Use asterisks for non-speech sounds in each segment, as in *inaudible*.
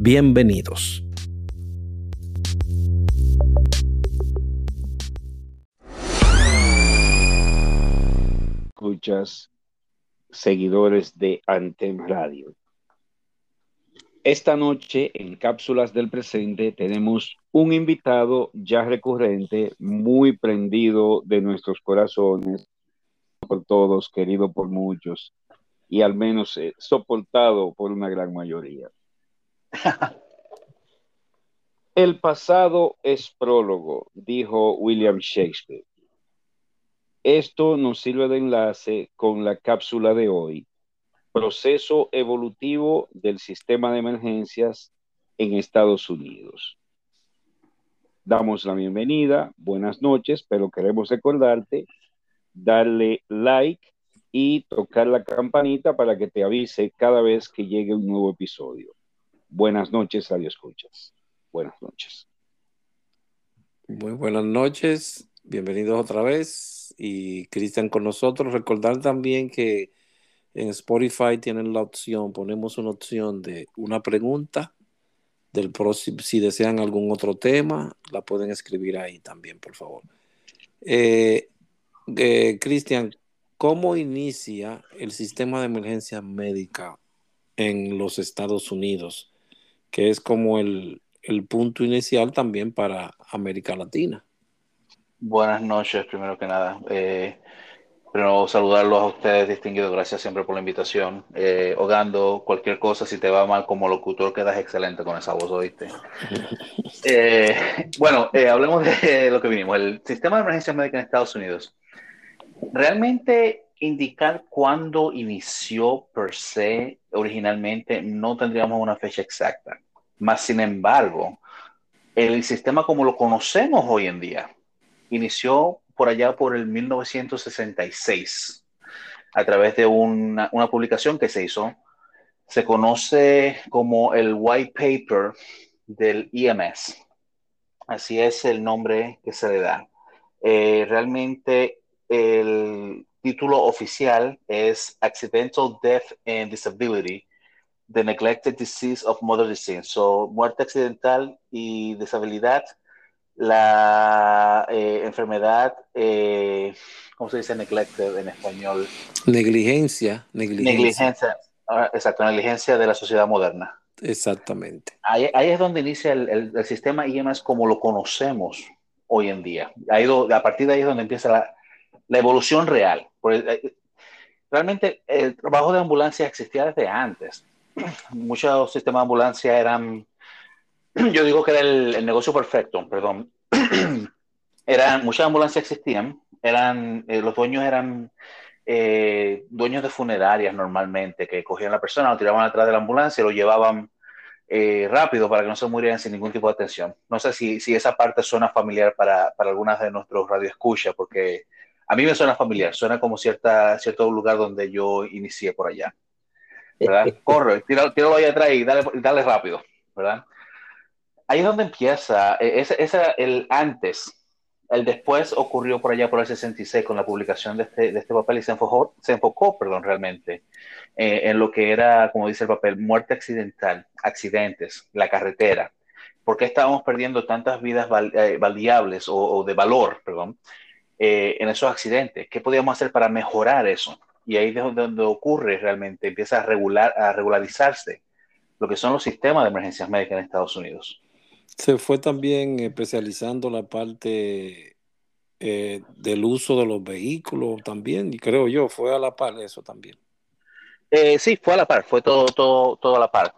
Bienvenidos. Escuchas, seguidores de Antem Radio. Esta noche en Cápsulas del Presente tenemos un invitado ya recurrente, muy prendido de nuestros corazones, por todos, querido por muchos y al menos eh, soportado por una gran mayoría. *laughs* El pasado es prólogo, dijo William Shakespeare. Esto nos sirve de enlace con la cápsula de hoy, proceso evolutivo del sistema de emergencias en Estados Unidos. Damos la bienvenida, buenas noches, pero queremos recordarte darle like y tocar la campanita para que te avise cada vez que llegue un nuevo episodio. Buenas noches, Radio Escuchas. Buenas noches. Muy buenas noches, bienvenidos otra vez. Y Cristian con nosotros. Recordar también que en Spotify tienen la opción, ponemos una opción de una pregunta del próximo, si desean algún otro tema, la pueden escribir ahí también, por favor. Eh, eh, Cristian, ¿cómo inicia el sistema de emergencia médica en los Estados Unidos? Que es como el, punto inicial también para América Latina. Buenas noches, primero que nada. Eh, primero, saludarlos a ustedes, distinguidos. Gracias siempre por la invitación. Eh, Hogando, cualquier cosa, si te va mal como locutor, quedas excelente con esa voz, ¿oíste? *laughs* Eh, bueno, eh, hablemos de lo que vinimos. El sistema de emergencia médica en Estados Unidos. Realmente indicar cuándo inició per se originalmente, no tendríamos una fecha exacta. Más sin embargo, el sistema como lo conocemos hoy en día inició por allá por el 1966 a través de una, una publicación que se hizo. Se conoce como el White Paper del EMS. Así es el nombre que se le da. Eh, realmente el, título oficial es Accidental Death and Disability, The Neglected Disease of Mother Disease. So, muerte accidental y disabilidad, la eh, enfermedad, eh, ¿cómo se dice neglected en español? Negligencia. Negligencia. negligencia ah, exacto, negligencia de la sociedad moderna. Exactamente. Ahí, es donde inicia el, el, sistema IMS como lo conocemos hoy en día. Ahí, a partir de ahí es donde empieza la, la evolución real. Eh, realmente el trabajo de ambulancia existía desde antes. Muchos sistemas de ambulancia eran, *clears throat* yo digo que era el, negocio perfecto, perdón. *clears throat* eran, muchas ambulancias existían, eran, eh, los dueños eran eh, dueños de funerarias normalmente, que cogían a la persona, lo tiraban atrás de la ambulancia y lo llevaban rápido para que no se murieran sin ningún tipo de atención. No sé si, si esa parte suena familiar para, para algunas de nuestros radioescuchas, porque a mí me suena familiar, suena como cierta, cierto lugar donde yo inicié por allá. ¿Verdad? *laughs* Corre, tíralo, ahí atrás y dale, dale, rápido, ¿verdad? Ahí es donde empieza, e, ese, ese, el antes, el después ocurrió por allá por el 66 con la publicación de este, de este papel y se enfocó, se enfocó perdón, realmente eh, en lo que era, como dice el papel, muerte accidental, accidentes, la carretera. ¿Por qué estábamos perdiendo tantas vidas val, eh, o, o, de valor, perdón, eh, en esos accidentes. ¿Qué podíamos hacer para mejorar eso? Y ahí es donde, ocurre realmente, empieza a, regular, a regularizarse lo que son los sistemas de emergencias médicas en Estados Unidos. Se fue también especializando la parte eh, del uso de los vehículos también, y creo yo, fue a la par eso también. Eh, sí, fue a la par, fue todo, todo, todo a la par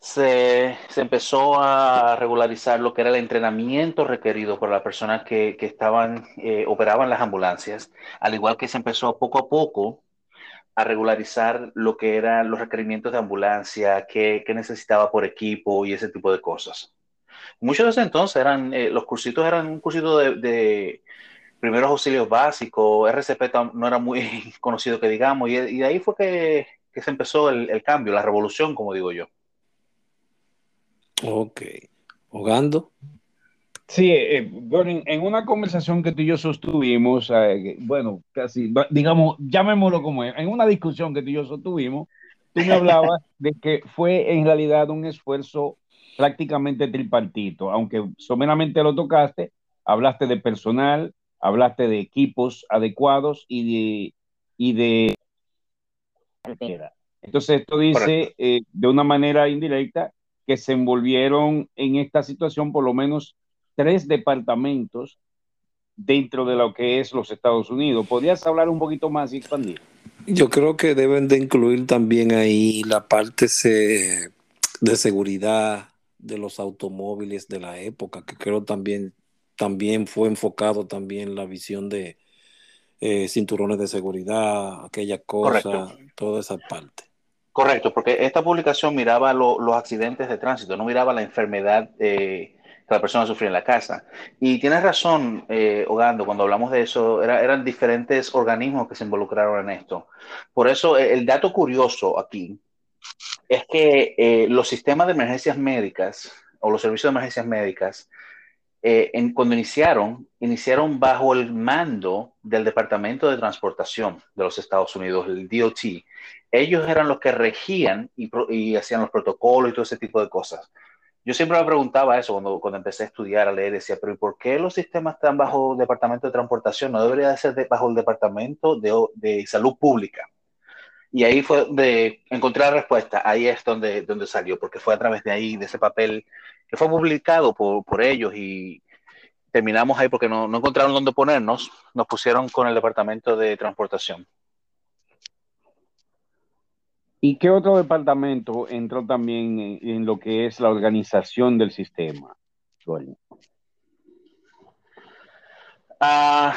se, empezó a regularizar lo que era el entrenamiento requerido por las personas que, estaban, eh, operaban las ambulancias, al igual que se empezó poco a poco a regularizar lo que eran los requerimientos de ambulancia, qué, necesitaba por equipo y ese tipo de cosas. Muchos de ese entonces eran, eh, los cursitos eran un cursito de, primeros auxilios básicos, RCP no era muy *laughs* conocido que digamos, y, de ahí fue que, se empezó el, cambio, la revolución, como digo yo. Ok. ¿Hogando? Sí, eh, bueno, en una conversación que tú y yo sostuvimos, eh, bueno, casi, digamos, llamémoslo como es, en una discusión que tú y yo sostuvimos, tú me hablabas *laughs* de que fue en realidad un esfuerzo prácticamente tripartito, aunque someramente lo tocaste, hablaste de personal, hablaste de equipos adecuados y de... Y de entonces esto dice eh, de una manera indirecta que se envolvieron en esta situación por lo menos tres departamentos dentro de lo que es los Estados Unidos. ¿Podrías hablar un poquito más y expandir? Yo creo que deben de incluir también ahí la parte de seguridad de los automóviles de la época, que creo también, también fue enfocado también la visión de eh, cinturones de seguridad, aquella cosa, toda esa parte. Correcto, porque esta publicación miraba los accidentes de tránsito, no miraba la enfermedad eh, la persona sufría en la casa. Y tienes razón, eh, Ogando, cuando hablamos de eso, eran diferentes organismos que se involucraron en esto. Por eso, eh, el dato curioso aquí es que eh, los sistemas de emergencias médicas o los servicios de emergencias médicas, cuando iniciaron, iniciaron bajo el mando del Departamento de Transportación de los Estados Unidos, el DOT. Ellos eran los que regían y, hacían los protocolos y todo ese tipo de cosas yo siempre me preguntaba eso cuando, empecé a estudiar, a leer, decía, pero ¿y por qué los sistemas están bajo el Departamento de Transportación? No debería ser bajo el Departamento de, Salud Pública. Y ahí fue donde encontré la respuesta, ahí es donde, salió, porque fue a través de ahí, de ese papel que fue publicado por, por ellos y terminamos ahí porque no, no encontraron dónde ponernos, nos pusieron con el Departamento de Transportación. ¿Y qué otro departamento entró también en, lo que es la organización del sistema? Ah,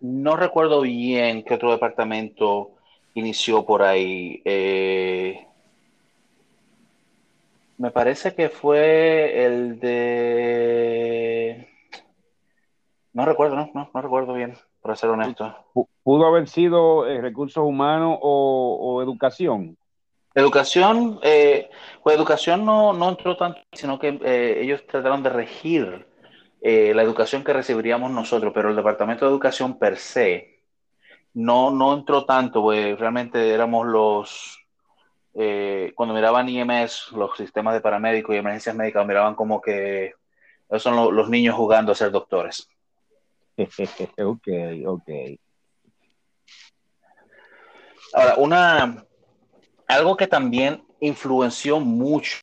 no recuerdo bien qué otro departamento inició por ahí. Eh, me parece que fue el de... No recuerdo, no, no, recuerdo bien, para ser honesto. ¿Pudo haber sido eh, recursos humanos o educación? Educación, eh, pues educación no, no, entró tanto, sino que eh, ellos trataron de regir eh, la educación que recibiríamos nosotros, pero el Departamento de Educación per se no, no entró tanto, pues realmente éramos los, cuando miraban IMS, los sistemas de paramédicos y emergencias médicas, miraban como que esos son los niños jugando a ser doctores. *laughs* ok, ok. Ahora, una, algo que también influenció mucho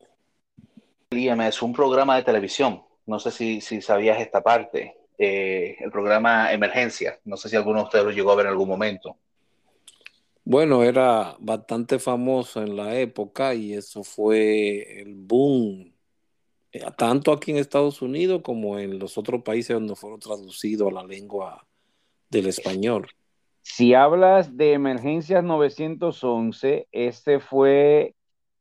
el IMS, un programa de televisión. No sé si, sabías esta parte. Eh, el programa Emergencia. No sé si alguno de ustedes lo llegó a ver en algún momento. Bueno, era bastante famoso en la época y eso fue el boom, eh, tanto aquí en Estados Unidos como en los otros países donde fueron traducidos a la lengua del español. Si hablas de emergencias 911, este fue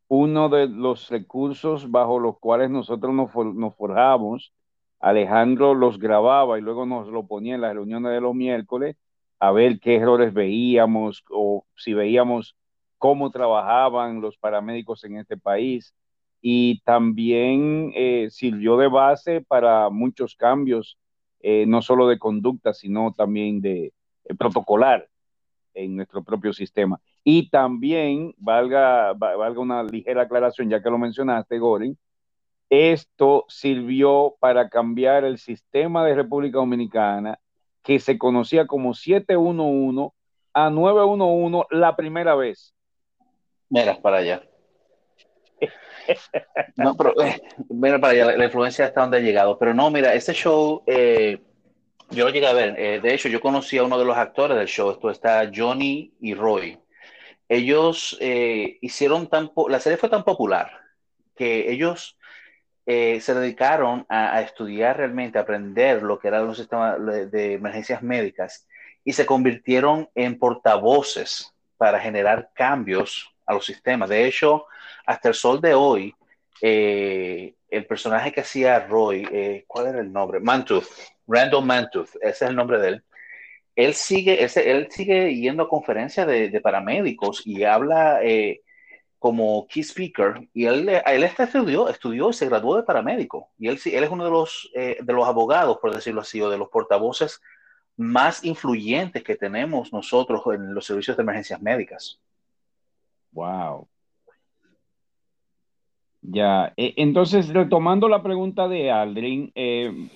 uno de los recursos bajo los cuales nosotros nos, forjamos. Alejandro los grababa y luego nos lo ponía en las reuniones de los miércoles a ver qué errores veíamos o si veíamos cómo trabajaban los paramédicos en este país. Y también eh, sirvió de base para muchos cambios, eh, no solo de conducta, sino también de, protocolar en nuestro propio sistema. Y también, valga, valga una ligera aclaración, ya que lo mencionaste, Gorin, esto sirvió para cambiar el sistema de República Dominicana que se conocía como 711 a 911 la primera vez. Mira, para allá. *laughs* no, pero eh, mira para allá, la, influencia hasta donde ha llegado. Pero no, mira, ese show eh, yo lo llegué a ver. Eh, de hecho, yo conocí a uno de los actores del show. Esto está Johnny y Roy. Ellos eh, hicieron tan... La serie fue tan popular que ellos eh, se dedicaron a, estudiar realmente, a aprender lo que eran los sistemas de, emergencias médicas y se convirtieron en portavoces para generar cambios a los sistemas. De hecho, hasta el sol de hoy, eh, el personaje que hacía Roy, eh, ¿cuál era el nombre? Mantooth, Randall Mantooth, ese es el nombre de él. Él sigue, él sigue yendo a conferencias de, paramédicos y habla eh, como key speaker y él, él estudió, estudió y se graduó de paramédico y él, él es uno de los, de los abogados, por decirlo así, o de los portavoces más influyentes que tenemos nosotros en los servicios de emergencias médicas. Wow. Ya, e, entonces retomando la pregunta de Aldrin, eh,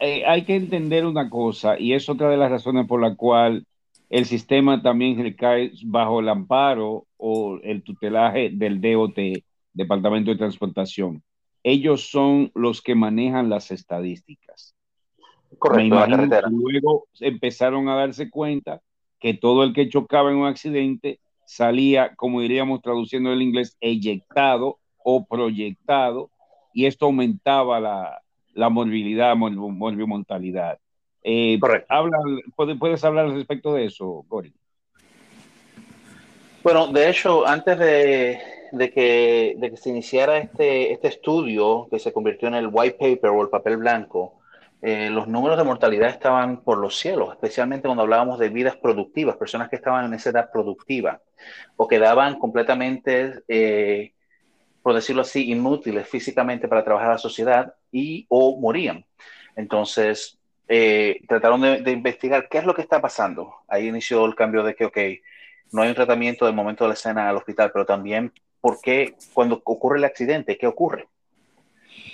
eh, hay que entender una cosa, y es otra de las razones por la cual el sistema también recae bajo el amparo o el tutelaje del DOT, Departamento de Transportación. Ellos son los que manejan las estadísticas. Correcto, la carretera. Luego empezaron a darse cuenta que todo el que chocaba en un accidente salía, como diríamos traduciendo el inglés, eyectado o proyectado, y esto aumentaba la, la morbilidad, morbimortalidad. Eh, habla, ¿puedes, hablar al respecto de eso, Gori? Bueno, de hecho, antes de, de, que, de que se iniciara este, este estudio, que se convirtió en el white paper o el papel blanco, eh, los números de mortalidad estaban por los cielos, especialmente cuando hablábamos de vidas productivas, personas que estaban en esa edad productiva o quedaban completamente eh, por decirlo así, inútiles físicamente para trabajar a la sociedad y o morían. Entonces, eh, trataron de, investigar qué es lo que está pasando. Ahí inició el cambio de que, ok, no hay un tratamiento del momento de la escena al hospital, pero también por qué cuando ocurre el accidente, ¿qué ocurre?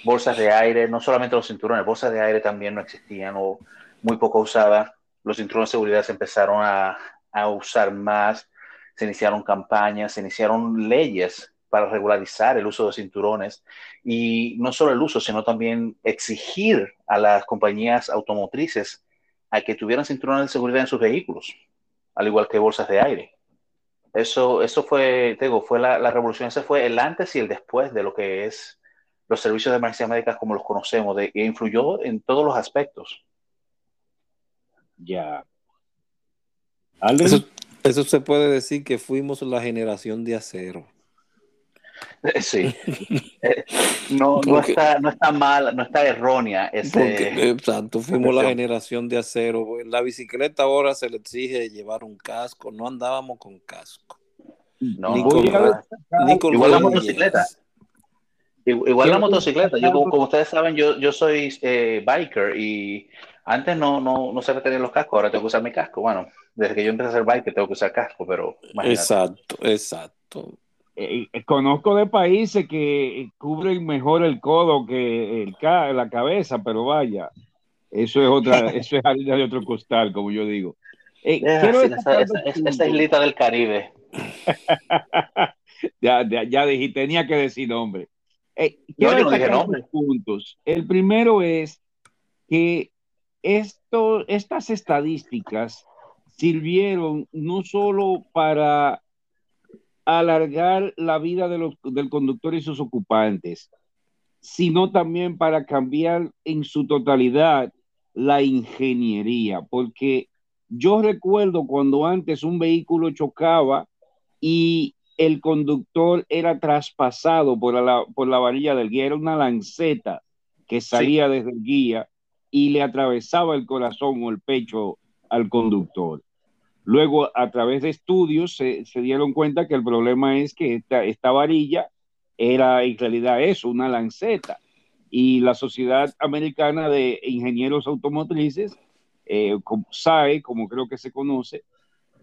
Bolsas de aire, no solamente los cinturones, bolsas de aire también no existían o muy poco usadas. Los cinturones de seguridad se empezaron a, a usar más, se iniciaron campañas, se iniciaron leyes para regularizar el uso de cinturones y no solo el uso, sino también exigir a las compañías automotrices a que tuvieran cinturones de seguridad en sus vehículos, al igual que bolsas de aire. Eso, eso fue, digo, fue la, revolución, ese fue el antes y el después de lo que es los servicios de emergencias médicas como los conocemos, de, e influyó en todos los aspectos. Ya. Eso, eso se puede decir que fuimos la generación de acero. *laughs* Sí. *laughs* Eh, no, no, está, no está mal, no está errónea. Ese... exacto, fuimos la generación de acero. En la bicicleta ahora se le exige llevar un casco, no andábamos con casco. No, igual la motocicleta. Igual la motocicleta. Yo, como, ustedes saben, yo, yo soy eh, biker y antes no, no, no se tener los cascos, ahora tengo que usar mi casco. Bueno, desde que yo empecé a ser biker tengo que usar casco, pero... Exacto, exacto. Eh, eh, conozco de países que cubren mejor el codo que el la cabeza, pero vaya, eso es otra, *laughs* eso es harina de otro costal, como yo digo. Eh, esa, islita del Caribe. *laughs* ya, ya, dije, tenía que decir nombre. quiero no, dije nombre. puntos. El primero es que esto, estas estadísticas sirvieron no solo para alargar la vida del conductor y sus ocupantes, sino también para cambiar en su totalidad la ingeniería, porque yo recuerdo cuando antes un vehículo chocaba y el conductor era traspasado por la, por la varilla del guía, era una lanceta que salía desde el guía y le atravesaba el corazón o el pecho al conductor. Luego, a través de estudios, se, dieron cuenta que el problema es que esta, varilla era en realidad eso, una lanceta. Y la Sociedad Americana de Ingenieros Automotrices, eh, como SAE, como creo que se conoce,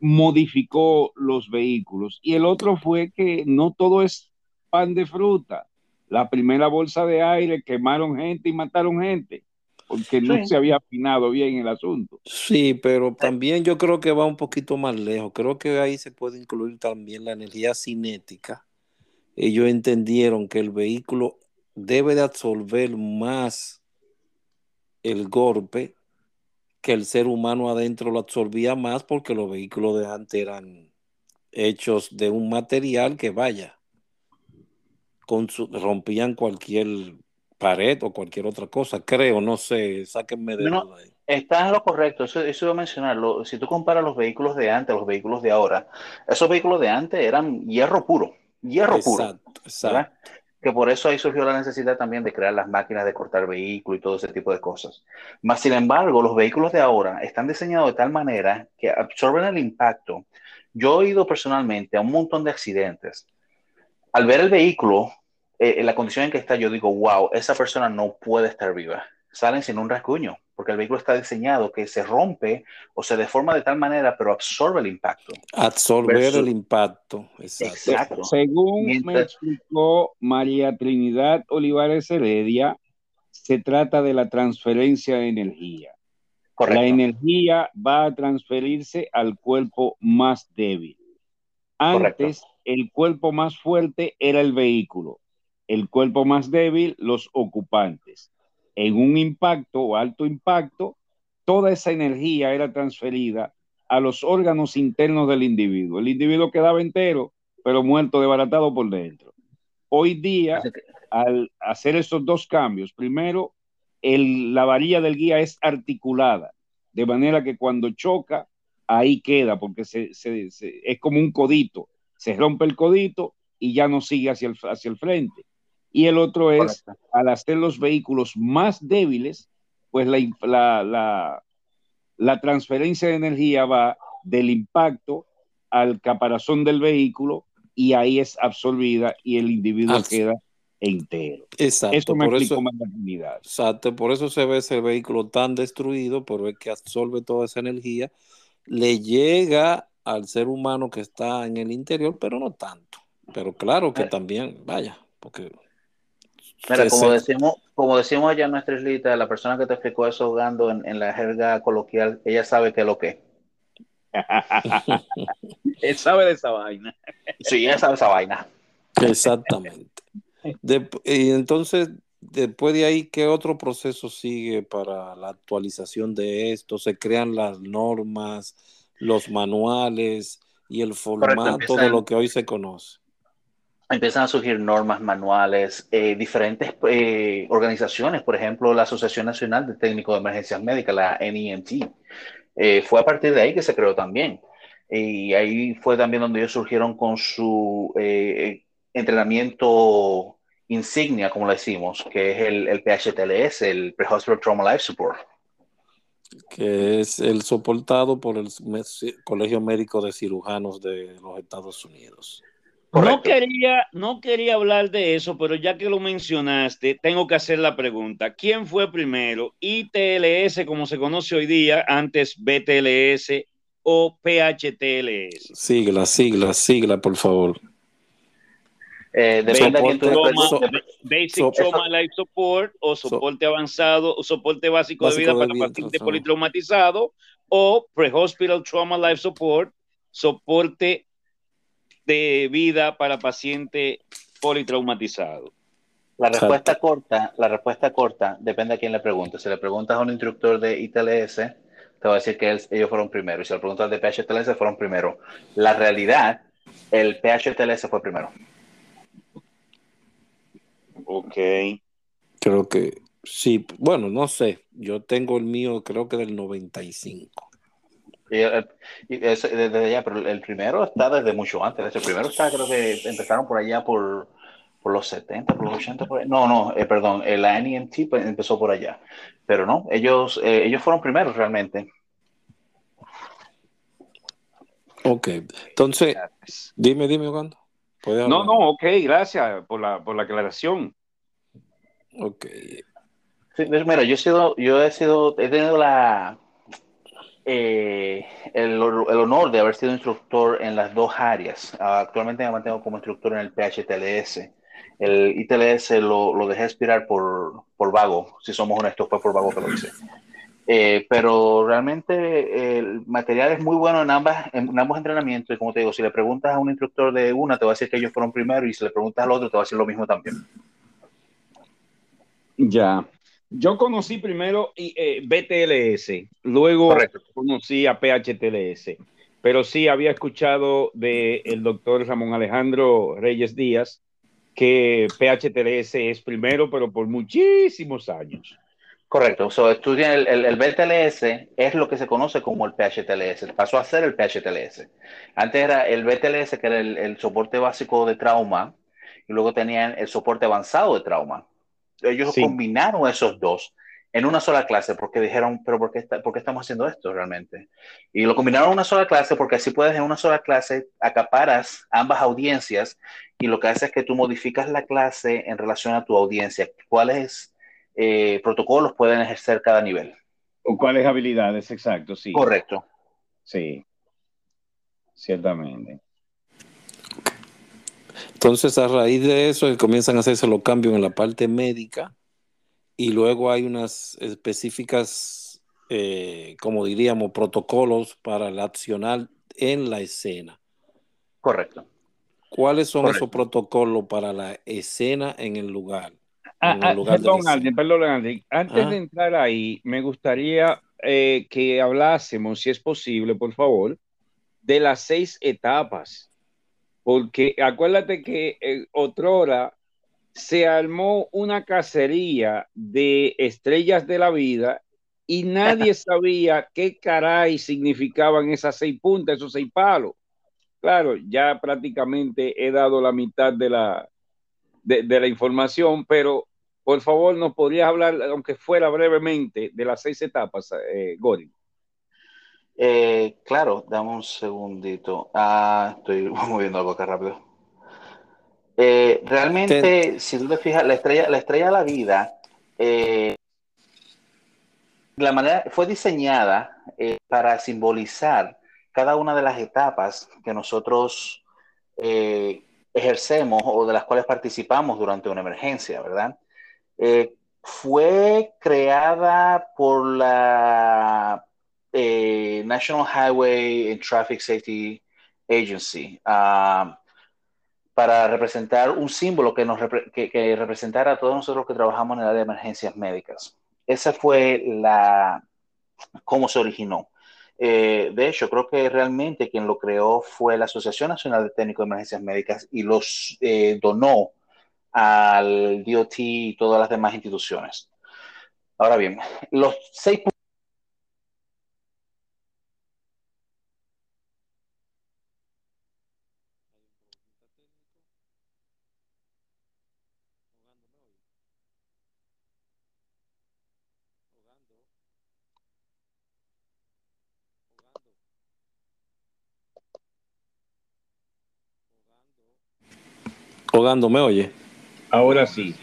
modificó los vehículos. Y el otro fue que no todo es pan de fruta. La primera bolsa de aire quemaron gente y mataron gente porque no se había afinado bien el asunto. Sí, pero también yo creo que va un poquito más lejos. Creo que ahí se puede incluir también la energía cinética. Ellos entendieron que el vehículo debe de absorber más el golpe que el ser humano adentro lo absorbía más porque los vehículos de antes eran hechos de un material que vaya, con su, rompían cualquier pared o cualquier otra cosa, creo, no sé, sáquenme de no, Está en lo correcto, eso, eso iba a mencionarlo. Si tú comparas los vehículos de antes a los vehículos de ahora, esos vehículos de antes eran hierro puro, hierro puro. Exacto. Que por eso ahí surgió la necesidad también de crear las máquinas de cortar vehículos y todo ese tipo de cosas. Más sin embargo, los vehículos de ahora están diseñados de tal manera que absorben el impacto. Yo he ido personalmente a un montón de accidentes. Al ver el vehículo, eh, en la condición en que está, yo digo, wow, esa persona no puede estar viva. Salen sin un rasguño porque el vehículo está diseñado que se rompe o se deforma de tal manera, pero absorbe el impacto. Absorber el impacto, exacto. Según me explicó María Trinidad Olivares Heredia, se trata de la transferencia de energía. La energía va a transferirse al cuerpo más débil. Antes, el cuerpo más fuerte era el vehículo, el cuerpo más débil, los ocupantes en un impacto o alto impacto, toda esa energía era transferida a los órganos internos del individuo. El individuo quedaba entero, pero muerto, desbaratado por dentro. Hoy día, al hacer esos dos cambios, primero, la varilla del guía es articulada, de manera que cuando choca, ahí queda, porque es como un codito. Se rompe el codito y ya no sigue hacia el, hacia el frente y el otro es al hacer los vehículos más débiles, pues la, la, la, transferencia de energía va del impacto al caparazón del vehículo y ahí es absorbida y el individuo queda entero. Exacto. Eso me por eso, más la Exacto, por eso se ve ese vehículo tan destruido, pero es que absorbe toda esa energía, le llega al ser humano que está en el interior, pero no tanto. Pero claro que también, vaya, porque Mira, como decimos, como decimos allá en nuestra islita, la persona que te explicó eso jugando en, la jerga coloquial, ella sabe qué es lo que *laughs* Él sabe de esa vaina. Sí, él sabe esa vaina. Exactamente. y entonces, después de ahí, ¿qué otro proceso sigue para la actualización de esto? ¿Se crean las normas, los manuales y el formato de lo que hoy se conoce? Empiezan a surgir normas, manuales, eh, diferentes eh, organizaciones, por ejemplo, la Asociación Nacional de Técnicos de Emergencias Médicas, la NEMT. Eh, fue a partir de ahí que se creó también. Y ahí fue también donde ellos surgieron con su entrenamiento insignia, como le decimos, que es el, el PHTLS, el Pre-Hospital Trauma Life Support. Que es el soportado por el Colegio Médico de Cirujanos de los Estados Unidos. No quería, no quería hablar de eso, pero ya que lo mencionaste, tengo que hacer la pregunta. ¿Quién fue primero? ¿ITLS, como se conoce hoy día, antes BTLS o PHTLS? Sigla, sigla, sigla, por favor. Eh, depende de Basic Trauma Life Support o soporte avanzado o soporte básico, de vida para paciente politraumatizado o Pre-Hospital Trauma Life Support, soporte de vida para paciente politraumatizado? La respuesta corta, la respuesta corta depende a quién le pregunte. Si le preguntas a un instructor de ITLS, te va a decir que ellos fueron primero. Y si le preguntas de PHTLS, fueron primero. La realidad, el PHTLS fue primero. Ok. Creo que sí. Bueno, no sé. Yo tengo el mío, creo que del 95. Y, eh, desde allá, pero el primero está desde mucho antes. El primero está, creo que empezaron por allá por, por los 70, por los 80. no, no, eh, perdón, la NEMT pues, empezó por allá. Pero no, ellos, eh, ellos fueron primeros realmente. Ok, entonces, dime, dime, cuándo. No, no, ok, gracias por la, por la aclaración. Ok. Sí, mira, yo he sido, yo he sido, he tenido la, eh, el, honor de haber sido instructor en las dos áreas. Actualmente me mantengo como instructor en el PHTLS. El ITLS lo, lo dejé expirar por, por, vago, si somos honestos, fue por vago que lo hice. Eh, pero realmente el material es muy bueno en, ambas, en ambos entrenamientos. Y como te digo, si le preguntas a un instructor de una, te va a decir que ellos fueron primero, y si le preguntas al otro, te va a decir lo mismo también. Ya. Yo conocí primero eh, BTLS, luego conocí a PHTLS, pero sí había escuchado del doctor Ramón Alejandro Reyes Díaz que PHTLS es primero, pero por muchísimos años. Correcto. So, estudian el, el, el, BTLS, es lo que se conoce como el PHTLS. Pasó a ser el PHTLS. Antes era el BTLS, que era el, el soporte básico de trauma, y luego tenían el soporte avanzado de trauma. Ellos sí. combinaron esos dos en una sola clase porque dijeron, pero ¿por qué, está, ¿por qué, estamos haciendo esto realmente? Y lo combinaron en una sola clase porque así puedes en una sola clase acaparas ambas audiencias y lo que hace es que tú modificas la clase en relación a tu audiencia. ¿Cuáles eh, protocolos pueden ejercer cada nivel? ¿O cuáles habilidades? Exacto, sí. Correcto. Sí, ciertamente. Entonces, a raíz de eso, comienzan a hacerse los cambios en la parte médica y luego hay unas específicas, eh, como diríamos, protocolos para el accionar en la escena. Correcto. ¿Cuáles son Correcto. esos protocolos para la escena en el lugar? Ah, en el lugar ah, perdón, Andy, perdón, Andy. Antes ah. de entrar ahí, me gustaría eh, que hablásemos, si es posible, por favor, de las seis etapas. Porque acuérdate que eh, otrora se armó una cacería de estrellas de la vida y nadie *laughs* sabía qué caray significaban esas seis puntas, esos seis palos. Claro, ya prácticamente he dado la mitad de la, de, de la información, pero por favor, ¿nos podrías hablar, aunque fuera brevemente, de las seis etapas, eh, Gori? Eh, claro, dame un segundito. Ah, estoy *laughs* moviendo algo acá rápido. Eh, realmente, Te... si tú te fijas, la estrella, la estrella de la vida, eh, la manera fue diseñada para simbolizar cada una de las etapas que nosotros ejercemos o de las cuales participamos durante una emergencia, ¿verdad? Fue creada por la National Highway and Traffic Safety Agency. Uh, para representar un símbolo que, nos que, que, representara a todos nosotros que trabajamos en el área de emergencias médicas. Esa fue la cómo se originó. Eh, de hecho, creo que realmente quien lo creó fue la Asociación Nacional de Técnicos de Emergencias Médicas y los eh, donó al DOT y todas las demás instituciones. Ahora bien, los seis Hogando, ¿me oye? Ahora sí.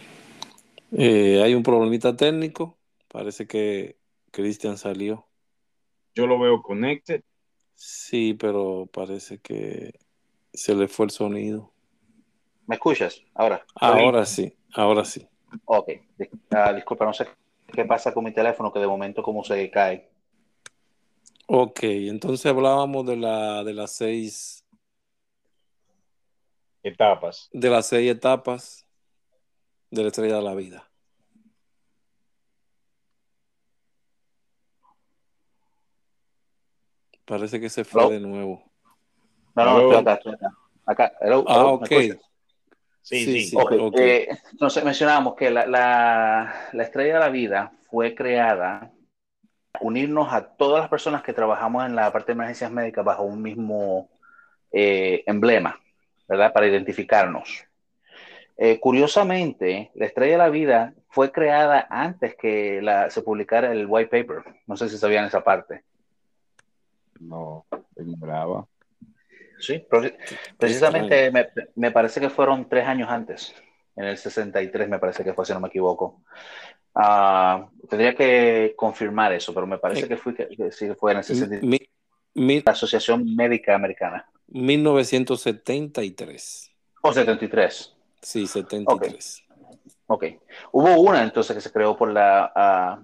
Eh, hay un problemita técnico. Parece que Cristian salió. Yo lo veo connected. Sí, pero parece que se le fue el sonido. ¿Me escuchas ahora? Ahora sí, ahora sí. Ok, uh, disculpa, no sé qué pasa con mi teléfono, que de momento como se cae. Ok, entonces hablábamos de, la, de las seis etapas. De las seis etapas de la estrella de la vida. Parece que se fue hello. de nuevo. No, no, estoy acá, estoy acá. Hello, ah, hello, ok. Sí, sí, sí. Okay. Okay. Eh, entonces mencionábamos que la, la, la, estrella de la vida fue creada unirnos a todas las personas que trabajamos en la parte de emergencias médicas bajo un mismo eh, emblema. ¿Verdad? Para identificarnos. Eh, curiosamente, la Estrella de la Vida fue creada antes que la, se publicara el white paper. No sé si sabían esa parte. No, ignoraba. Sí, precisamente me, me, parece que fueron tres años antes, en el 63 me parece que fue, si no me equivoco. Uh, tendría que confirmar eso, pero me parece que, fue, que, que sí fue en el 63. Mi, mi, la Asociación Médica Americana. 1973. ¿O 73? Sí, 73. Okay. ok. Hubo una entonces que se creó por la... Uh,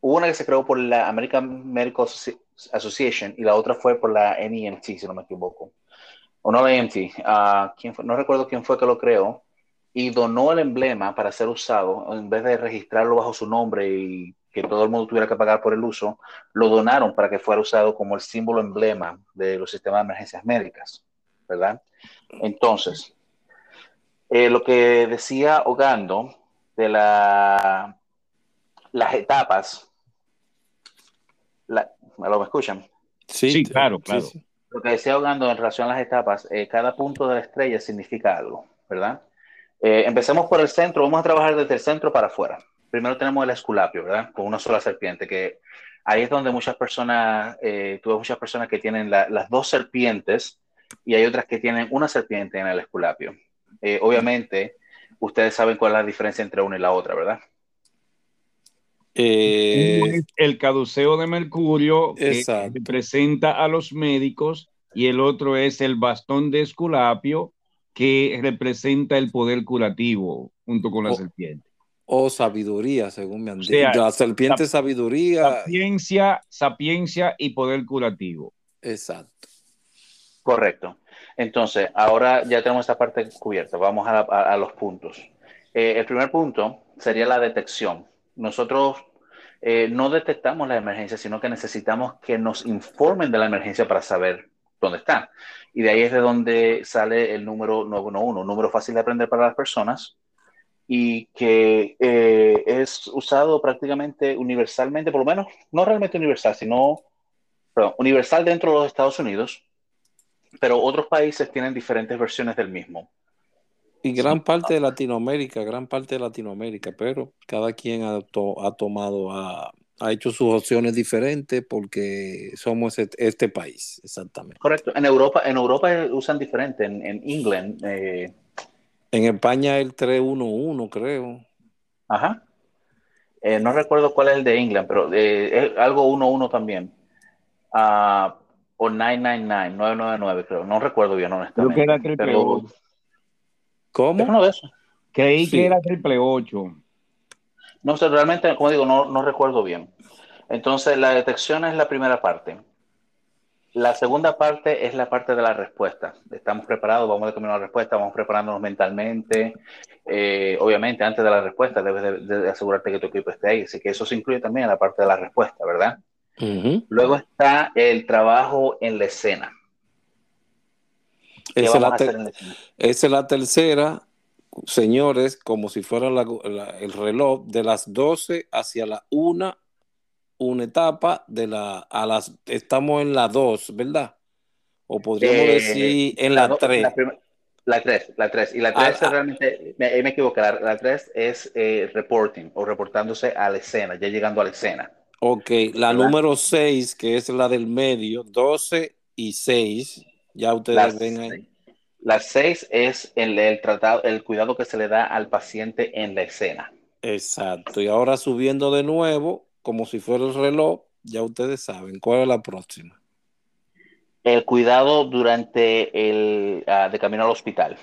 hubo una que se creó por la American Medical Association y la otra fue por la NEMT, si no me equivoco. O no la NEMT. Uh, ¿quién fue? No recuerdo quién fue que lo creó y donó el emblema para ser usado en vez de registrarlo bajo su nombre y que todo el mundo tuviera que pagar por el uso, lo donaron para que fuera usado como el símbolo emblema de los sistemas de emergencias médicas, ¿verdad? Entonces, eh, lo que decía Ogando de la las etapas, la, ¿me lo escuchan? Sí, claro, claro. Lo que decía Ogando en relación a las etapas, eh, cada punto de la estrella significa algo, ¿verdad? Eh, empecemos por el centro, vamos a trabajar desde el centro para afuera. Primero tenemos el esculapio, ¿verdad? Con una sola serpiente, que ahí es donde muchas personas, eh, tuve muchas personas que tienen las dos serpientes y hay otras que tienen una serpiente en el esculapio. Eh, obviamente, ustedes saben cuál es la diferencia entre una y la otra, ¿verdad? Eh, el caduceo de Mercurio que representa a los médicos y el otro es el bastón de Esculapio que representa el poder curativo junto con la serpiente. O sabiduría, según me han dicho. la serpiente sabiduría. Sapiencia, sapiencia y poder curativo. Exacto. Correcto. Entonces, ahora ya tenemos esta parte cubierta. Vamos a, los puntos. Eh, el primer punto sería la detección. Nosotros eh, no detectamos la emergencia, sino que necesitamos que nos informen de la emergencia para saber dónde está. Y de ahí es de donde sale el número 911, un número fácil de aprender para las personas y que eh, es usado prácticamente universalmente, por lo menos, no realmente universal, sino perdón, universal dentro de los Estados Unidos pero otros países tienen diferentes versiones del mismo. Y gran parte de Latinoamérica, gran parte de Latinoamérica, pero cada quien ha, ha tomado, ha, ha, hecho sus opciones diferentes porque somos este, país, exactamente. Correcto. En Europa, en Europa usan diferente, en, en England. Eh, en España el 311, creo. Ajá. Eh, no recuerdo cuál es el de England, pero eh, es algo 11 también. Ah o 999, 999 creo, no recuerdo bien honestamente. Creo que era triple pero... ¿Cómo? uno de esos. Creí que era triple 8. No sé, realmente, como digo, no, no recuerdo bien. Entonces, la detección es la primera parte. La segunda parte es la parte de la respuesta. Estamos preparados, vamos a terminar la respuesta, vamos preparándonos mentalmente. Eh, obviamente, antes de la respuesta, debes de, asegurarte que tu equipo esté ahí. Así que eso se incluye también en la parte de la respuesta, ¿verdad? Luego está el trabajo en la escena. Esa es, la tercera, señores, como si fuera el reloj de las 12 hacia la 1, una etapa de la, a las, estamos en la 2, ¿verdad? O podríamos eh, decir en la 3. La 3, la 3. Y la 3 ah, ah. realmente, me, me equivoqué, la, 3 es eh, reporting o reportándose a la escena, ya llegando a la escena. Ok, la número 6, que es la del medio, 12 y 6, ya ustedes ven ahí. La 6 es el, el, tratado, el cuidado que se le da al paciente en la escena. Exacto, y ahora subiendo de nuevo, como si fuera el reloj, ya ustedes saben cuál es la próxima. El cuidado durante el uh, de camino al hospital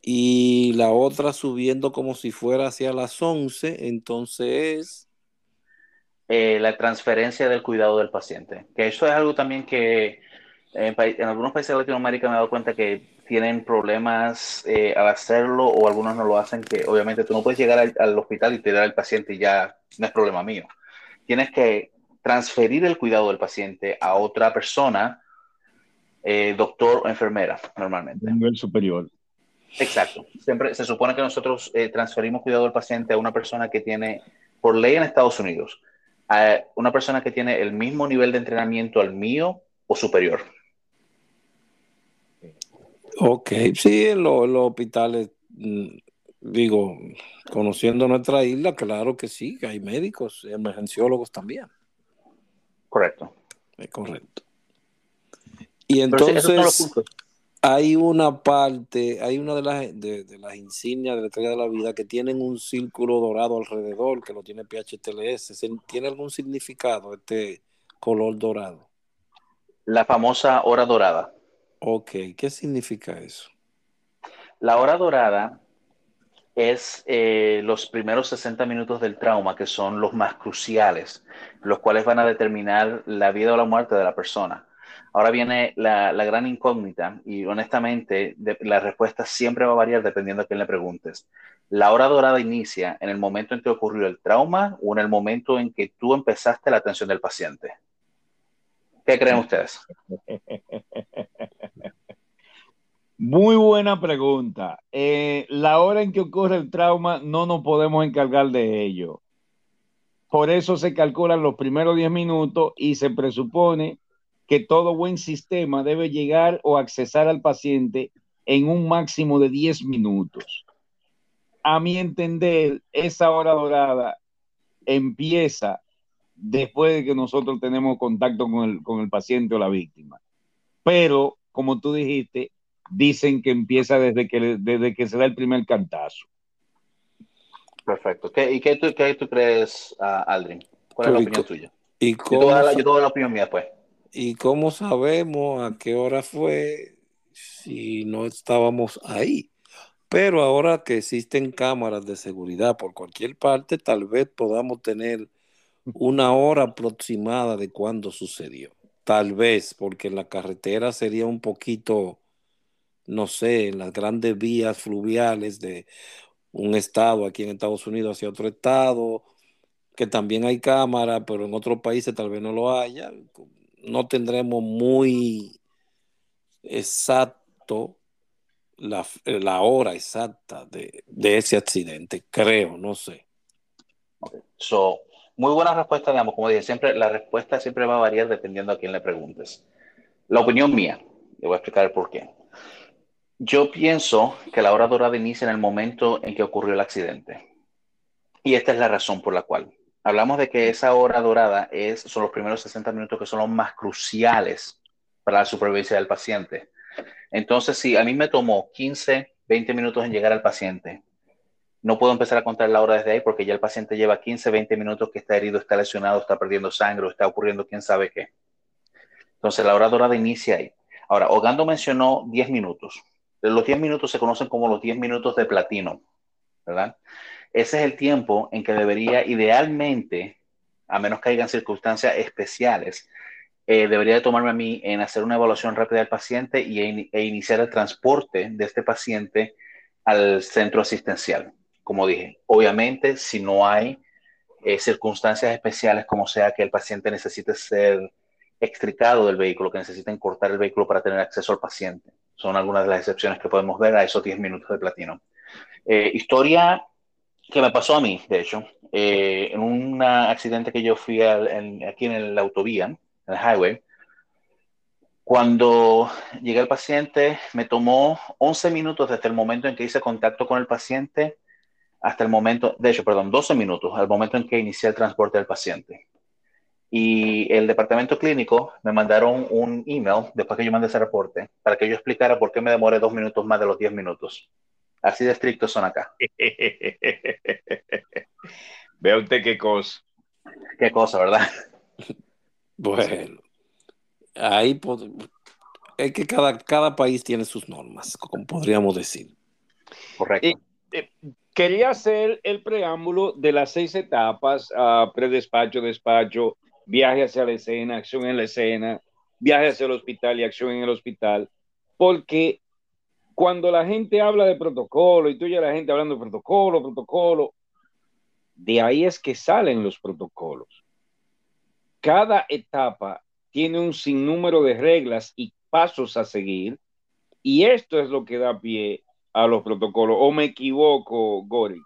y la otra subiendo como si fuera hacia las 11, entonces eh, la transferencia del cuidado del paciente. Que eso es algo también que en, algunos países de Latinoamérica me he dado cuenta que tienen problemas eh, al hacerlo o algunos no lo hacen, que obviamente tú no puedes llegar al, hospital y tirar al paciente y ya no es problema mío. Tienes que transferir el cuidado del paciente a otra persona, eh, doctor o enfermera, normalmente. Nivel superior. Exacto. Siempre se supone que nosotros eh, transferimos cuidado del paciente a una persona que tiene, por ley en Estados Unidos, a una persona que tiene el mismo nivel de entrenamiento al mío o superior. Ok, sí, en, los hospitales, mm, digo, conociendo nuestra isla, claro que sí, que hay médicos, emergenciólogos también. Correcto. Es correcto. Y entonces hay una parte, hay una de las, de, las insignias de la estrella de la vida que tienen un círculo dorado alrededor, que lo tiene PHTLS. ¿Tiene algún significado este color dorado? La famosa hora dorada. Ok, ¿qué significa eso? La hora dorada es eh, los primeros 60 minutos del trauma, que son los más cruciales, los cuales van a determinar la vida o la muerte de la persona. Ahora viene la, gran incógnita y honestamente la respuesta siempre va a variar dependiendo a quién le preguntes. ¿La hora dorada inicia en el momento en que ocurrió el trauma o en el momento en que tú empezaste la atención del paciente? ¿Qué creen ustedes? *laughs* Muy buena pregunta. Eh, la hora en que ocurre el trauma no nos podemos encargar de ello. Por eso se calculan los primeros 10 minutos y se presupone que todo buen sistema debe llegar o accesar al paciente en un máximo de 10 minutos. A mi entender, esa hora dorada empieza después de que nosotros tenemos contacto con el, con el paciente o la víctima. Pero, como tú dijiste, dicen que empieza desde que, desde que se da el primer cantazo. Perfecto. ¿Y qué tú, qué tú crees, uh, Aldrin? ¿Cuál es la opinión tuya? ¿Y cómo, yo, te la, yo la opinión mía después. ¿Y cómo sabemos a qué hora fue si no estábamos ahí? Pero ahora que existen cámaras de seguridad por cualquier parte, tal vez podamos tener una hora aproximada de cuándo sucedió. Tal vez, porque la carretera sería un poquito no sé, en las grandes vías fluviales de un estado aquí en Estados Unidos hacia otro estado, que también hay cámara, pero en otros países tal vez no lo haya. No tendremos muy exacto la, la hora exacta de, de, ese accidente, creo, no sé. So, muy buena respuesta, digamos, como dije, siempre, la respuesta siempre va a variar dependiendo a quién le preguntes. La opinión mía, le voy a explicar por qué. Yo pienso que la hora dorada inicia en el momento en que ocurrió el accidente. Y esta es la razón por la cual. Hablamos de que esa hora dorada es, son los primeros 60 minutos que son los más cruciales para la supervivencia del paciente. Entonces, si a mí me tomó 15, 20 minutos en llegar al paciente, no puedo empezar a contar la hora desde ahí porque ya el paciente lleva 15, 20 minutos que está herido, está lesionado, está perdiendo sangre, está ocurriendo quién sabe qué. Entonces, la hora dorada inicia ahí. Ahora, Ogando mencionó 10 minutos. Los 10 minutos se conocen como los 10 minutos de platino, ¿verdad? Ese es el tiempo en que debería idealmente, a menos que hayan circunstancias especiales, eh, debería de tomarme a mí en hacer una evaluación rápida del paciente y, e iniciar el transporte de este paciente al centro asistencial. Como dije, obviamente, si no hay eh, circunstancias especiales como sea que el paciente necesite ser extricado del vehículo, que necesiten cortar el vehículo para tener acceso al paciente. Son algunas de las excepciones que podemos ver a esos 10 minutos de platino. Eh, historia que me pasó a mí, de hecho, eh, en un accidente que yo fui aquí en la autovía, en el highway. Cuando llegué al paciente, me tomó 11 minutos desde el momento en que hice contacto con el paciente hasta el momento, de hecho, perdón, 12 minutos al momento en que inicié el transporte del paciente y el departamento clínico me mandaron un email después que yo mandé ese reporte para que yo explicara por qué me demoré dos minutos más de los diez minutos. Así de estrictos son acá. *laughs* Vea usted qué cosa. Qué cosa, ¿verdad? Bueno, ahí es que cada, cada país tiene sus normas, como podríamos decir. Correcto. Eh, quería hacer el preámbulo de las seis etapas, uh, predespacho, despacho, viaje hacia la escena, acción en la escena, viaje hacia el hospital y acción en el hospital, porque cuando la gente habla de protocolo y tú ya la gente hablando de protocolo, protocolo, de ahí es que salen los protocolos. Cada etapa tiene un sinnúmero de reglas y pasos a seguir y esto es lo que da pie a los protocolos. ¿O me equivoco, Gori?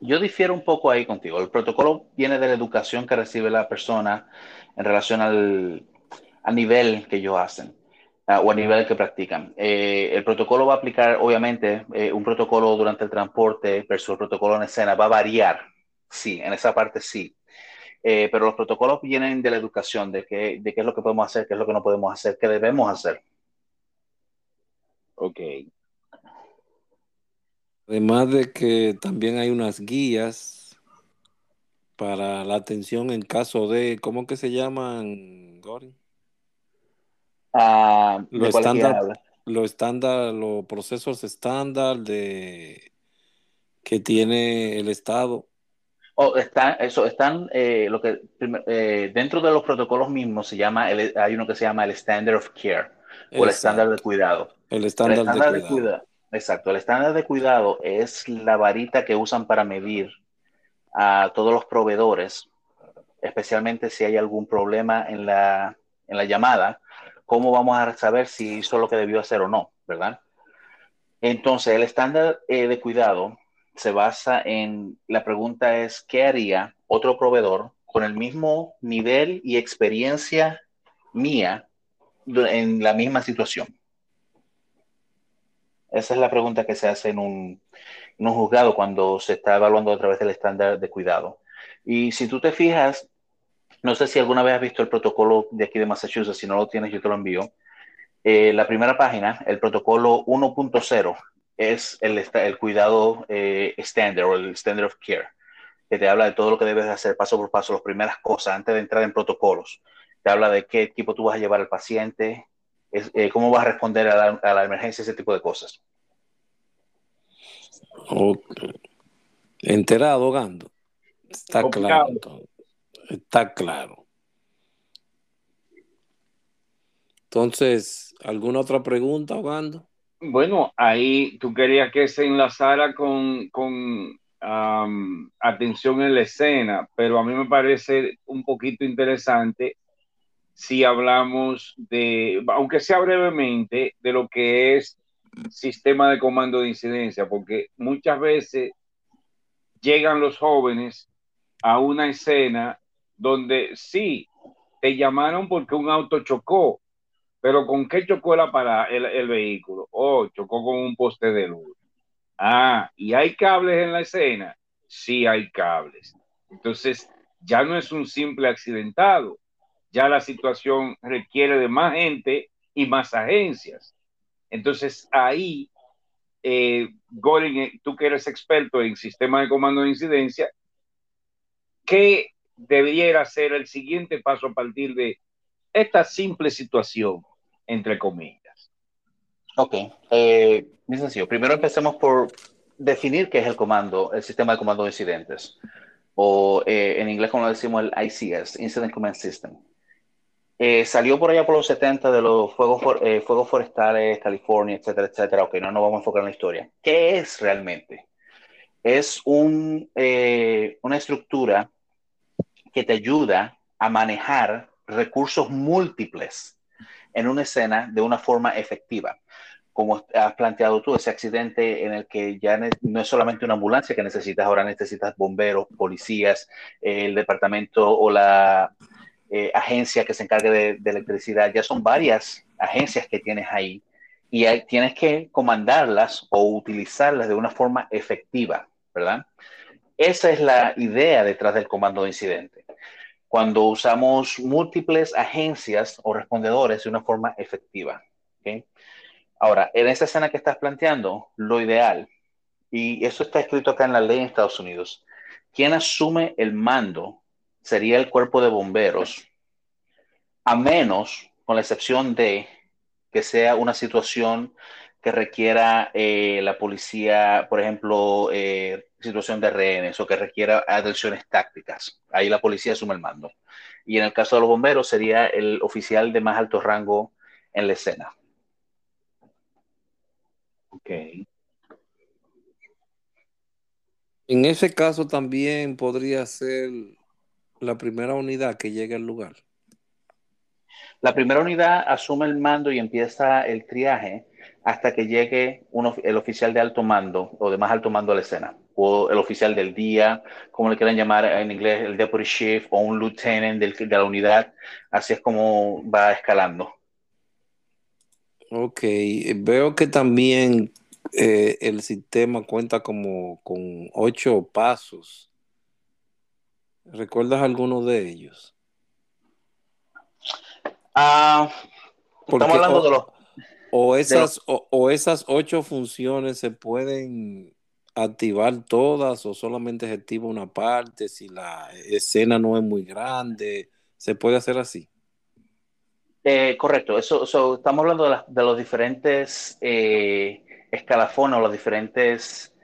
Yo difiero un poco ahí contigo. El protocolo viene de la educación que recibe la persona en relación al, nivel que ellos hacen uh, o a nivel que practican. Eh, el protocolo va a aplicar, obviamente, eh, un protocolo durante el transporte versus el protocolo en escena va a variar. Sí, en esa parte sí. Eh, pero los protocolos vienen de la educación, de, qué, de qué es lo que podemos hacer, qué es lo que no podemos hacer, qué debemos hacer. Ok. Además de que también hay unas guías para la atención en caso de, ¿cómo que se llaman, Gordon? Ah, lo estándar, lo estándar, los procesos estándar de que tiene el Estado. Oh, está, eso, están, eh, lo que, eh, dentro de los protocolos mismos se llama, hay uno que se llama el Standard of Care, o el estándar de cuidado. El estándar, de, cuidado. Exacto, el estándar de cuidado es la varita que usan para medir a todos los proveedores, especialmente si hay algún problema en la, en la llamada ¿cómo vamos a saber si hizo lo que debió hacer o no? ¿Verdad? Entonces, el estándar eh, de cuidado se basa en, la pregunta es, ¿qué haría otro proveedor con el mismo nivel y experiencia mía en la misma situación? Esa es la pregunta que se hace en un, en un juzgado cuando se está evaluando a través del estándar de cuidado. Y si tú te fijas, no sé si alguna vez has visto el protocolo de aquí de Massachusetts, si no lo tienes yo te lo envío. Eh, la primera página, el protocolo 1.0, es el, el cuidado estándar eh, o el standard of care, que te habla de todo lo que debes hacer paso por paso, las primeras cosas antes de entrar en protocolos. Te habla de qué equipo tú vas a llevar al paciente, eh, cómo vas a responder a la, a la, emergencia, ese tipo de cosas. Enterado, Gando. Está claro. Está claro. Entonces, ¿alguna otra pregunta, Gando? Bueno, ahí tú querías que se enlazara con, con um, atención en la escena, pero a mí me parece un poquito interesante si hablamos de, aunque sea brevemente, de lo que es sistema de comando de incidencia, porque muchas veces llegan los jóvenes a una escena donde sí, te llamaron porque un auto chocó, pero ¿con qué chocó el, el vehículo? Oh, chocó con un poste de luz. Ah, ¿y hay cables en la escena? Sí hay cables. Entonces, ya no es un simple accidentado, ya la situación requiere de más gente y más agencias. Entonces, ahí, eh, Goring, tú que eres experto en sistema de comando de incidencia, ¿qué debiera ser el siguiente paso a partir de esta simple situación, entre comillas. Ok, eh, sencillo. Primero empecemos por definir qué es el comando, el sistema de comando de incidentes, o eh, en inglés como lo decimos el ICS, Incident Command System. Eh, salió por allá por los 70 de los fuegos, eh, fuegos forestales, California, etcétera, etcétera. Ok, no nos vamos a enfocar en la historia. ¿Qué es realmente? Es un, eh, una estructura que te ayuda a manejar recursos múltiples en una escena de una forma efectiva. Como has planteado tú, ese accidente en el que ya no es solamente una ambulancia que necesitas, ahora necesitas bomberos, policías, el departamento o la eh, agencia que se encargue de, electricidad, ya son varias agencias que tienes ahí y tienes que comandarlas o utilizarlas de una forma efectiva, ¿verdad? Esa es la idea detrás del comando de incidente. Cuando usamos múltiples agencias o respondedores de una forma efectiva. Ahora, en esta escena que estás planteando, lo ideal, y eso está escrito acá en la ley en Estados Unidos, quien asume el mando sería el cuerpo de bomberos, a menos, con la excepción de que sea una situación que requiera eh, la policía, por ejemplo, eh, situación de rehenes o que requiera atenciones tácticas. Ahí la policía asume el mando. Y en el caso de los bomberos sería el oficial de más alto rango en la escena. Ok. En ese caso también podría ser la primera unidad que llegue al lugar. La primera unidad asume el mando y empieza el triaje hasta que llegue el oficial de alto mando o de más alto mando a la escena, o el oficial del día, como le quieran llamar en inglés, el deputy chief o un lieutenant de la unidad. Así es como va escalando. Ok, veo que también eh, el sistema cuenta como con ocho pasos. ¿Recuerdas alguno de ellos? Ah, estamos hablando de los o esas, o, esas ocho funciones se pueden activar todas o solamente se activa una parte, si la escena no es muy grande, se puede hacer así. Eh, correcto, eso, estamos hablando de, los diferentes eh, escalafones, los diferentes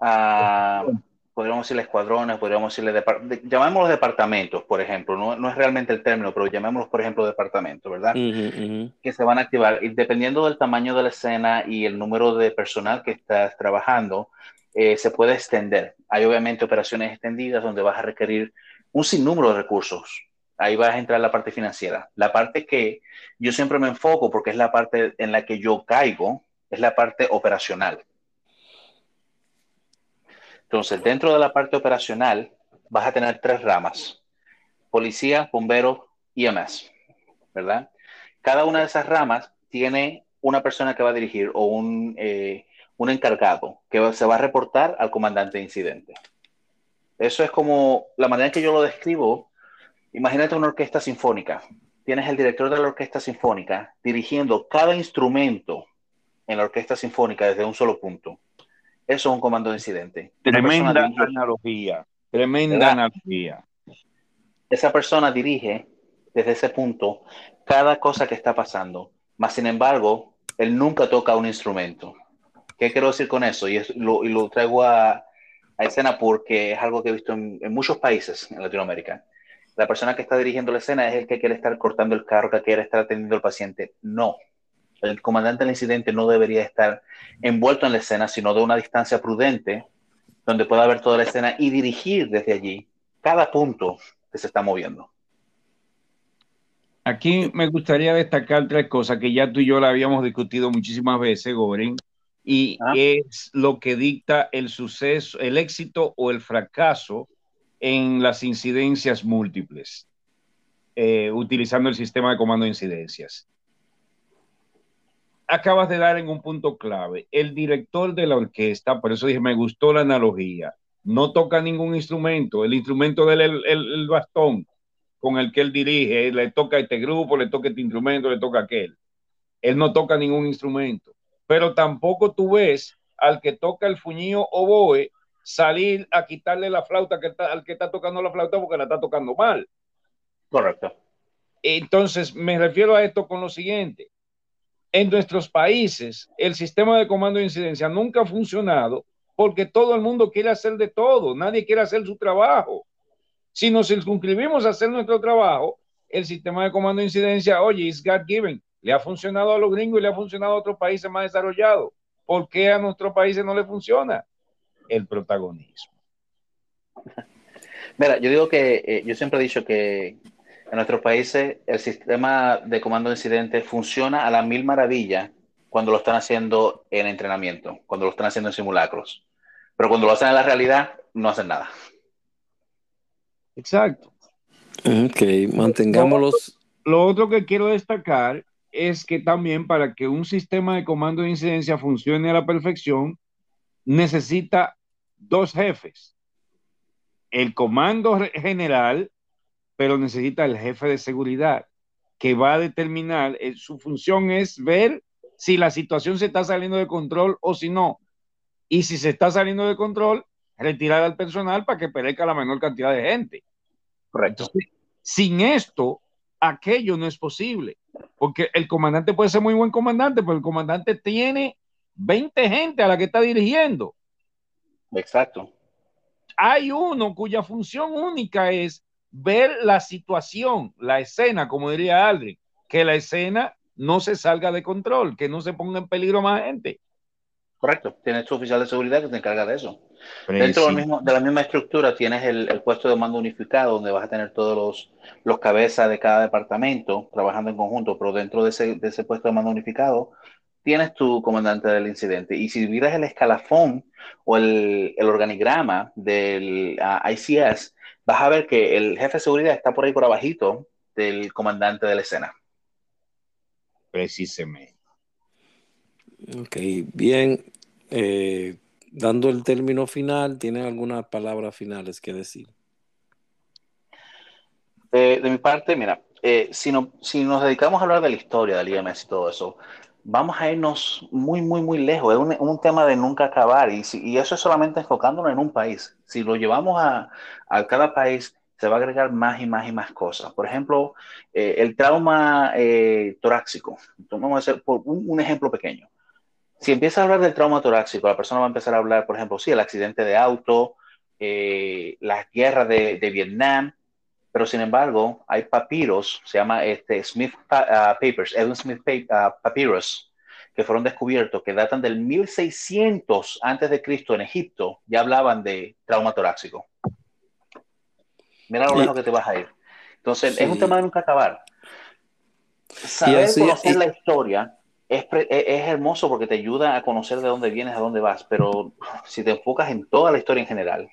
uh, podríamos decirle escuadrones, podríamos decirle, llamémoslos departamentos, por ejemplo, no, no, es realmente el término, pero llamémoslos, por ejemplo, departamentos, ¿verdad? Que se van a activar. Y dependiendo del tamaño de la escena y el número de personal que estás trabajando, eh, se puede extender. Hay obviamente operaciones extendidas donde vas a requerir un sinnúmero de recursos ahí vas a entrar la parte financiera. La parte que yo siempre me enfoco, porque es la parte en la que yo caigo, es la parte operacional. Entonces, dentro de la parte operacional, vas a tener tres ramas. Policía, bomberos, IMS, ¿verdad? Cada una de esas ramas tiene una persona que va a dirigir o un, eh, un encargado que se va a reportar al comandante de incidente. Eso es como la manera en que yo lo describo. Imagínate una orquesta sinfónica. Tienes el director de la orquesta sinfónica dirigiendo cada instrumento en la orquesta sinfónica desde un solo punto. Eso es un comando de incidente. Tremenda analogía. Tremenda analogía. Esa persona dirige desde ese punto cada cosa que está pasando. Más sin embargo, él nunca toca un instrumento. ¿Qué quiero decir con eso? Y, lo, traigo a, escena porque es algo que he visto en, muchos países en Latinoamérica. La persona que está dirigiendo la escena es el que quiere estar cortando el carro, que quiere estar atendiendo al paciente. No. El comandante del incidente no debería estar envuelto en la escena, sino de una distancia prudente, donde pueda ver toda la escena y dirigir desde allí cada punto que se está moviendo. Aquí me gustaría destacar tres cosas que ya tú y yo la habíamos discutido muchísimas veces, Gorin, y ah. es lo que dicta el suceso, el éxito o el fracaso en las incidencias múltiples, eh, utilizando el sistema de comando de incidencias. Acabas de dar en un punto clave. El director de la orquesta, por eso dije, me gustó la analogía, no toca ningún instrumento, el instrumento del el bastón con el que él dirige, le toca este grupo, le toca este instrumento, le toca aquel. Él no toca ningún instrumento, pero tampoco tú ves al que toca el fuñío oboe salir a quitarle la flauta que al que está tocando la flauta porque la está tocando mal. Correcto. Entonces, me refiero a esto con lo siguiente. En nuestros países, el sistema de comando de incidencia nunca ha funcionado porque todo el mundo quiere hacer de todo, nadie quiere hacer su trabajo. Si nos circunscribimos a hacer nuestro trabajo, el sistema de comando de incidencia, oye, es God given, le ha funcionado a los gringos y le ha funcionado a otros países más desarrollados. ¿Por qué a nuestros países no le funciona? El protagonismo. Mira, yo digo que, eh, yo siempre he dicho que en nuestros países el sistema de comando de incidente funciona a la mil maravillas cuando lo están haciendo en entrenamiento, cuando lo están haciendo en simulacros. Pero cuando lo hacen en la realidad, no hacen nada. Exacto. Ok, mantengámoslos. Lo, otro que quiero destacar es que también para que un sistema de comando de incidencia funcione a la perfección, necesita dos jefes. El comando general, pero necesita el jefe de seguridad, que va a determinar, eh, su función es ver si la situación se está saliendo de control o si no. Y si se está saliendo de control, retirar al personal para que perezca la menor cantidad de gente. Correcto. sin esto, aquello no es posible, porque el comandante puede ser muy buen comandante, pero el comandante tiene 20 gente a la que está dirigiendo. Exacto. Hay uno cuya función única es ver la situación, la escena, como diría Aldrin, que la escena no se salga de control, que no se ponga en peligro más gente. Correcto, tienes tu oficial de seguridad que se encarga de eso. Dentro mismo, de la misma estructura tienes el, puesto de mando unificado, donde vas a tener todos los, los cabezas de cada departamento trabajando en conjunto, pero dentro de ese, de ese puesto de mando unificado tienes tu comandante del incidente. Y si miras el escalafón o el, el organigrama del uh, ICS, vas a ver que el jefe de seguridad está por ahí por abajito del comandante de la escena. Precisamente. Ok, bien. Eh, dando el término final, ¿tienen algunas palabras finales que decir? de mi parte, mira, eh, si, no, si nos dedicamos a hablar de la historia del IMS y todo eso, vamos a irnos muy, muy, muy lejos. Es un, un tema de nunca acabar y, y, eso es solamente enfocándonos en un país. Si lo llevamos a, cada país, se va a agregar más y más y más cosas. Por ejemplo, eh, el trauma eh, torácico. Vamos a hacer por un, ejemplo pequeño si empieza a hablar del trauma torácico, la persona va a empezar a hablar, por ejemplo, sí, el accidente de auto, eh, las guerras de, Vietnam, pero sin embargo, hay papiros, se llama este, Smith uh, Papers, Edwin Smith uh, Papyrus, que fueron descubiertos, que datan del 1600 antes de Cristo en Egipto, ya hablaban de trauma torácico. Mira lo lejos que te vas a ir. Entonces, es un tema de nunca acabar. Saber conocer la historia es, es, hermoso porque te ayuda a conocer de dónde vienes, a dónde vas, pero si te enfocas en toda la historia en general,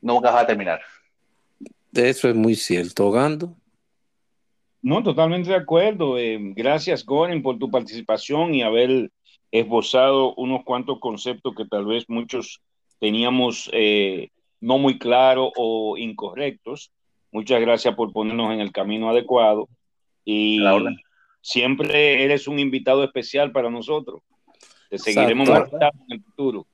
nunca vas a terminar. Eso es muy cierto, Gando. No, totalmente de acuerdo. Eh, gracias, Goren, por tu participación y haber esbozado unos cuantos conceptos que tal vez muchos teníamos eh, no muy claros o incorrectos. Muchas gracias por ponernos en el camino adecuado. Y siempre eres un invitado especial para nosotros. Te seguiremos en el futuro.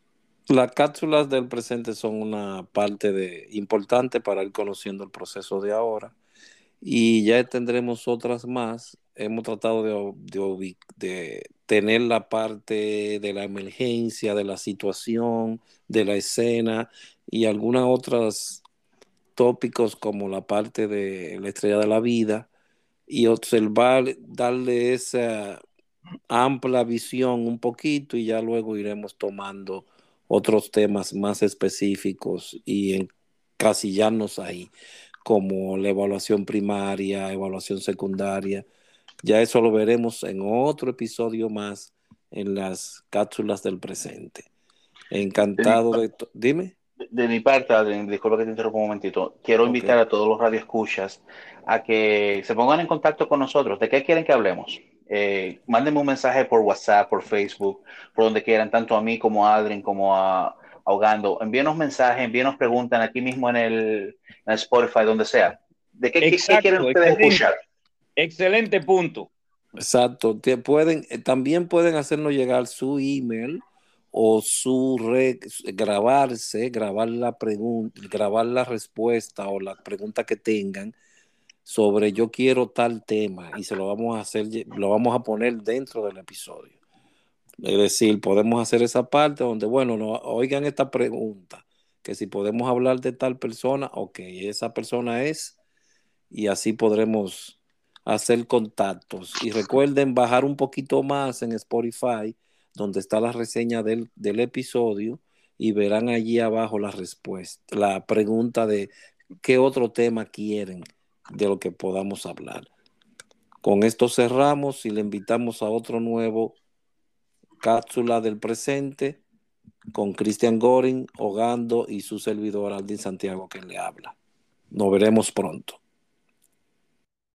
Las cápsulas del presente son una parte importante para ir conociendo el proceso de ahora y ya tendremos otras más. Hemos tratado de, de, tener la parte de la emergencia, de la situación, de la escena y algunas otras tópicos como la parte de la estrella de la vida y observar, darle esa amplia visión un poquito y ya luego iremos tomando otros temas más específicos y encasillarnos ahí, como la evaluación primaria, evaluación secundaria. Ya eso lo veremos en otro episodio más en las cápsulas del presente. Encantado de... Dime. De mi parte, Adrián, disculpa que te interrumpa un momentito. Quiero invitar a todos los radioescuchas a que se pongan en contacto con nosotros. ¿De qué quieren que hablemos? Eh, mándenme un mensaje por WhatsApp, por Facebook, por donde quieran, tanto a mí como a Adrien, como a Ahogando. Envíenos mensajes, envíenos preguntas aquí mismo en el, Spotify, donde sea. ¿De qué, quieren ustedes escuchar? Excelente punto. Exacto. Pueden, eh, también pueden hacernos llegar su email o su grabarse, grabar la pregunta, grabar la respuesta o la pregunta que tengan sobre yo quiero tal tema y se lo vamos a hacer, lo vamos a poner dentro del episodio. Es decir, podemos hacer esa parte donde, bueno, no, oigan esta pregunta, que si podemos hablar de tal persona, ok, esa persona es, y así podremos hacer contactos. Y recuerden bajar un poquito más en Spotify, donde está la reseña del, del episodio, y verán allí abajo la respuesta, la pregunta de qué otro tema quieren de lo que podamos hablar. Con esto cerramos y le invitamos a otro nuevo cápsula del presente con Cristian Goring, Hogando y su servidor Aldin Santiago que le habla. Nos veremos pronto.